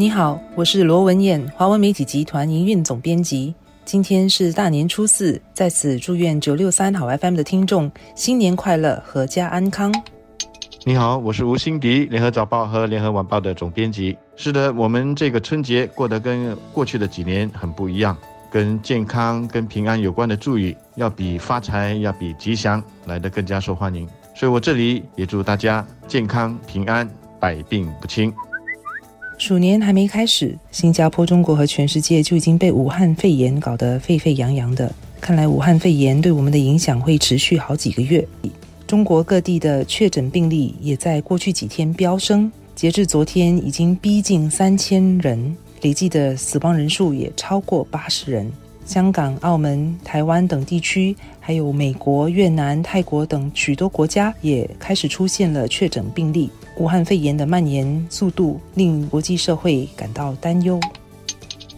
你好，我是罗文燕，华文媒体集团营运总编辑。今天是大年初四，在此祝愿九六三好 FM 的听众新年快乐，阖家安康。你好，我是吴欣迪，联合早报和联合晚报的总编辑。是的，我们这个春节过得跟过去的几年很不一样，跟健康、跟平安有关的祝语，要比发财、要比吉祥来得更加受欢迎。所以我这里也祝大家健康平安，百病不侵。鼠年还没开始，新加坡、中国和全世界就已经被武汉肺炎搞得沸沸扬扬的。看来武汉肺炎对我们的影响会持续好几个月。中国各地的确诊病例也在过去几天飙升，截至昨天已经逼近三千人，累计的死亡人数也超过八十人。香港、澳门、台湾等地区，还有美国、越南、泰国等许多国家也开始出现了确诊病例。武汉肺炎的蔓延速度令国际社会感到担忧。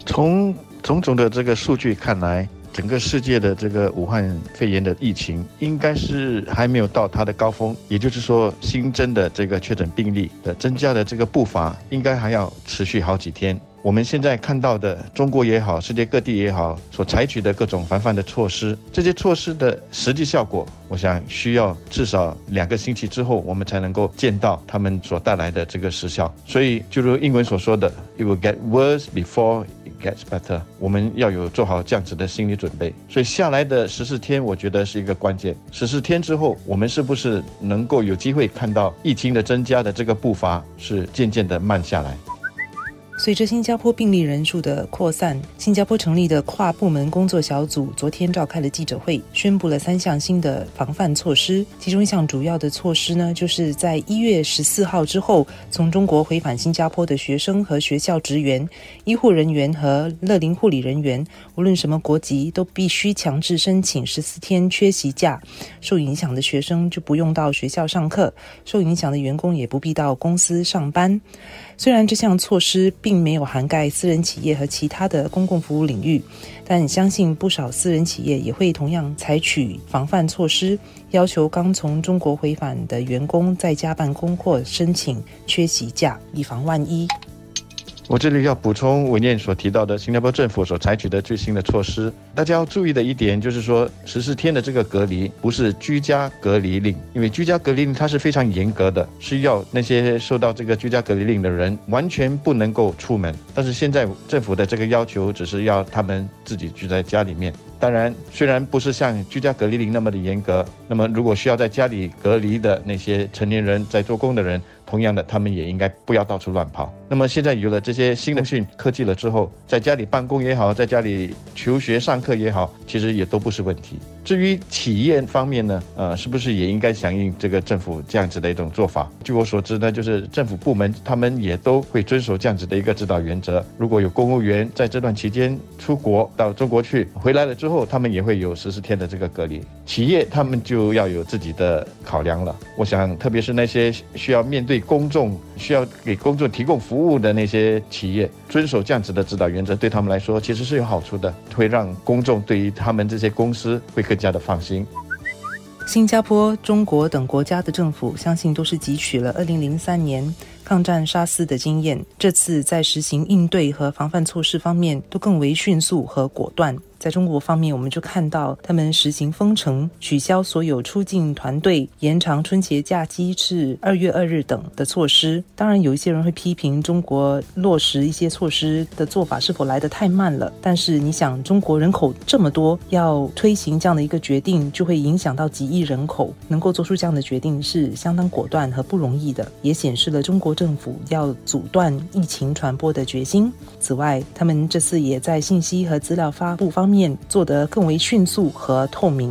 从种种的这个数据看来，整个世界的这个武汉肺炎的疫情应该是还没有到它的高峰，也就是说，新增的这个确诊病例的增加的这个步伐应该还要持续好几天。我们现在看到的中国也好，世界各地也好，所采取的各种防范的措施，这些措施的实际效果，我想需要至少两个星期之后，我们才能够见到他们所带来的这个实效。所以，就如英文所说的，it will get worse before it gets better。我们要有做好这样子的心理准备。所以，下来的十四天，我觉得是一个关键。十四天之后，我们是不是能够有机会看到疫情的增加的这个步伐是渐渐的慢下来？随着新加坡病例人数的扩散，新加坡成立的跨部门工作小组昨天召开了记者会，宣布了三项新的防范措施。其中一项主要的措施呢，就是在一月十四号之后，从中国回返新加坡的学生和学校职员、医护人员和乐龄护理人员，无论什么国籍，都必须强制申请十四天缺席假。受影响的学生就不用到学校上课，受影响的员工也不必到公司上班。虽然这项措施并没有涵盖私人企业和其他的公共服务领域，但相信不少私人企业也会同样采取防范措施，要求刚从中国回返的员工在家办公或申请缺席假，以防万一。我这里要补充文件所提到的新加坡政府所采取的最新的措施。大家要注意的一点就是说，十四天的这个隔离不是居家隔离令，因为居家隔离令它是非常严格的，需要那些受到这个居家隔离令的人完全不能够出门。但是现在政府的这个要求只是要他们自己居在家里面。当然，虽然不是像居家隔离令那么的严格，那么如果需要在家里隔离的那些成年人在做工的人。同样的，他们也应该不要到处乱跑。那么现在有了这些新的讯科技了之后，在家里办公也好，在家里求学上课也好，其实也都不是问题。至于企业方面呢，呃，是不是也应该响应这个政府这样子的一种做法？据我所知呢，就是政府部门他们也都会遵守这样子的一个指导原则。如果有公务员在这段期间出国到中国去，回来了之后，他们也会有十四天的这个隔离。企业他们就要有自己的考量了。我想，特别是那些需要面对公众、需要给公众提供服务的那些企业，遵守这样子的指导原则，对他们来说其实是有好处的，会让公众对于他们这些公司会更加的放心。新加坡、中国等国家的政府，相信都是汲取了二零零三年抗战沙斯的经验，这次在实行应对和防范措施方面，都更为迅速和果断。在中国方面，我们就看到他们实行封城、取消所有出境团队、延长春节假期至二月二日等的措施。当然，有一些人会批评中国落实一些措施的做法是否来得太慢了。但是，你想，中国人口这么多，要推行这样的一个决定，就会影响到几亿人口，能够做出这样的决定是相当果断和不容易的，也显示了中国政府要阻断疫情传播的决心。此外，他们这次也在信息和资料发布方。面做得更为迅速和透明。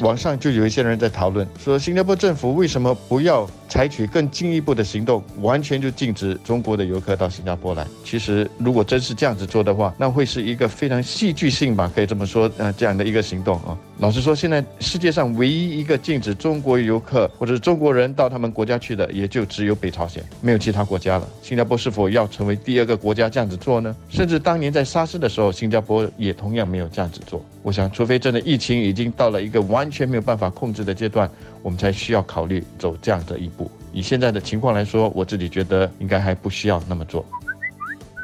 网上就有一些人在讨论，说新加坡政府为什么不要？采取更进一步的行动，完全就禁止中国的游客到新加坡来。其实，如果真是这样子做的话，那会是一个非常戏剧性吧，可以这么说，呃，这样的一个行动啊。老实说，现在世界上唯一一个禁止中国游客或者中国人到他们国家去的，也就只有北朝鲜，没有其他国家了。新加坡是否要成为第二个国家这样子做呢？甚至当年在沙士的时候，新加坡也同样没有这样子做。我想，除非真的疫情已经到了一个完全没有办法控制的阶段。我们才需要考虑走这样的一步。以现在的情况来说，我自己觉得应该还不需要那么做。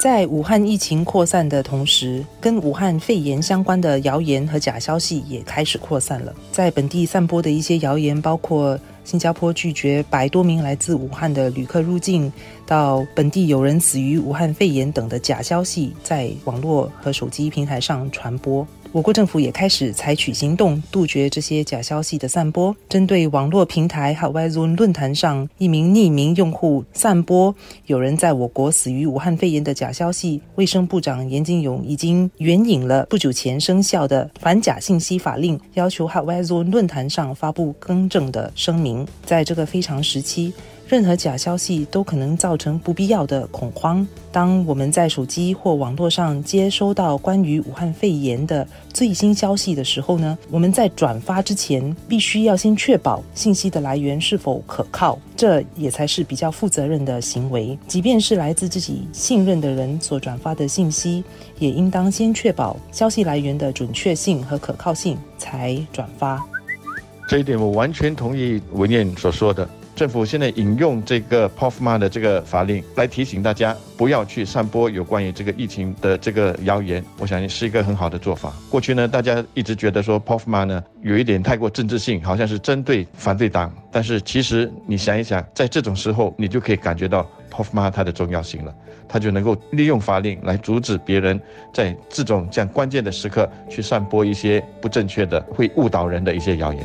在武汉疫情扩散的同时，跟武汉肺炎相关的谣言和假消息也开始扩散了。在本地散播的一些谣言，包括新加坡拒绝百多名来自武汉的旅客入境，到本地有人死于武汉肺炎等的假消息，在网络和手机平台上传播。我国政府也开始采取行动，杜绝这些假消息的散播。针对网络平台 h a w a i z o n 论坛上一名匿名用户散播有人在我国死于武汉肺炎的假消息，卫生部长严金勇已经援引了不久前生效的反假信息法令，要求 h a w a i z o n 论坛上发布更正的声明。在这个非常时期。任何假消息都可能造成不必要的恐慌。当我们在手机或网络上接收到关于武汉肺炎的最新消息的时候呢，我们在转发之前必须要先确保信息的来源是否可靠，这也才是比较负责任的行为。即便是来自自己信任的人所转发的信息，也应当先确保消息来源的准确性和可靠性才转发。这一点我完全同意文燕所说的。政府现在引用这个 POFMA 的这个法令来提醒大家不要去散播有关于这个疫情的这个谣言，我相信是一个很好的做法。过去呢，大家一直觉得说 POFMA 呢有一点太过政治性，好像是针对反对党。但是其实你想一想，在这种时候，你就可以感觉到 POFMA 它的重要性了，它就能够利用法令来阻止别人在这种这样关键的时刻去散播一些不正确的、会误导人的一些谣言。